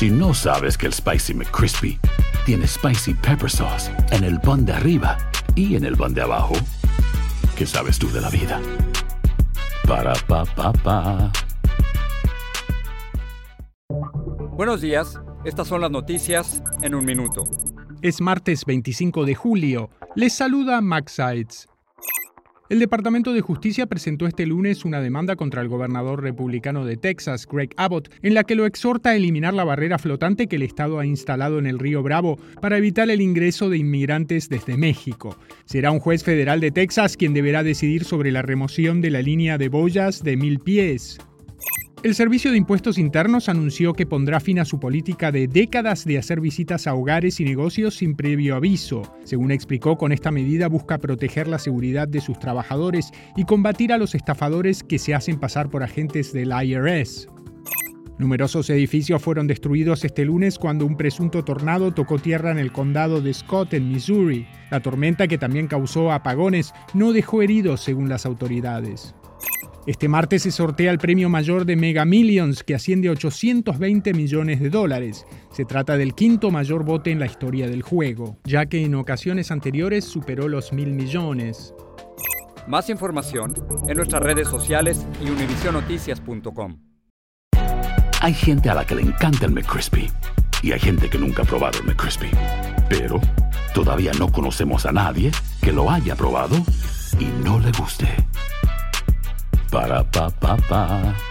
Si no sabes que el Spicy McCrispy tiene Spicy Pepper Sauce en el pan de arriba y en el pan de abajo, ¿qué sabes tú de la vida? Para, pa, pa, pa. Buenos días, estas son las noticias en un minuto. Es martes 25 de julio. Les saluda Max Sides. El Departamento de Justicia presentó este lunes una demanda contra el gobernador republicano de Texas, Greg Abbott, en la que lo exhorta a eliminar la barrera flotante que el Estado ha instalado en el río Bravo para evitar el ingreso de inmigrantes desde México. Será un juez federal de Texas quien deberá decidir sobre la remoción de la línea de boyas de mil pies. El Servicio de Impuestos Internos anunció que pondrá fin a su política de décadas de hacer visitas a hogares y negocios sin previo aviso. Según explicó, con esta medida busca proteger la seguridad de sus trabajadores y combatir a los estafadores que se hacen pasar por agentes del IRS. Numerosos edificios fueron destruidos este lunes cuando un presunto tornado tocó tierra en el condado de Scott, en Missouri. La tormenta, que también causó apagones, no dejó heridos según las autoridades. Este martes se sortea el premio mayor de Mega Millions, que asciende a 820 millones de dólares. Se trata del quinto mayor bote en la historia del juego, ya que en ocasiones anteriores superó los mil millones. Más información en nuestras redes sociales y univisionoticias.com. Hay gente a la que le encanta el McCrispy y hay gente que nunca ha probado el McCrispy. Pero todavía no conocemos a nadie que lo haya probado y no le guste. Ba-da-ba-ba-ba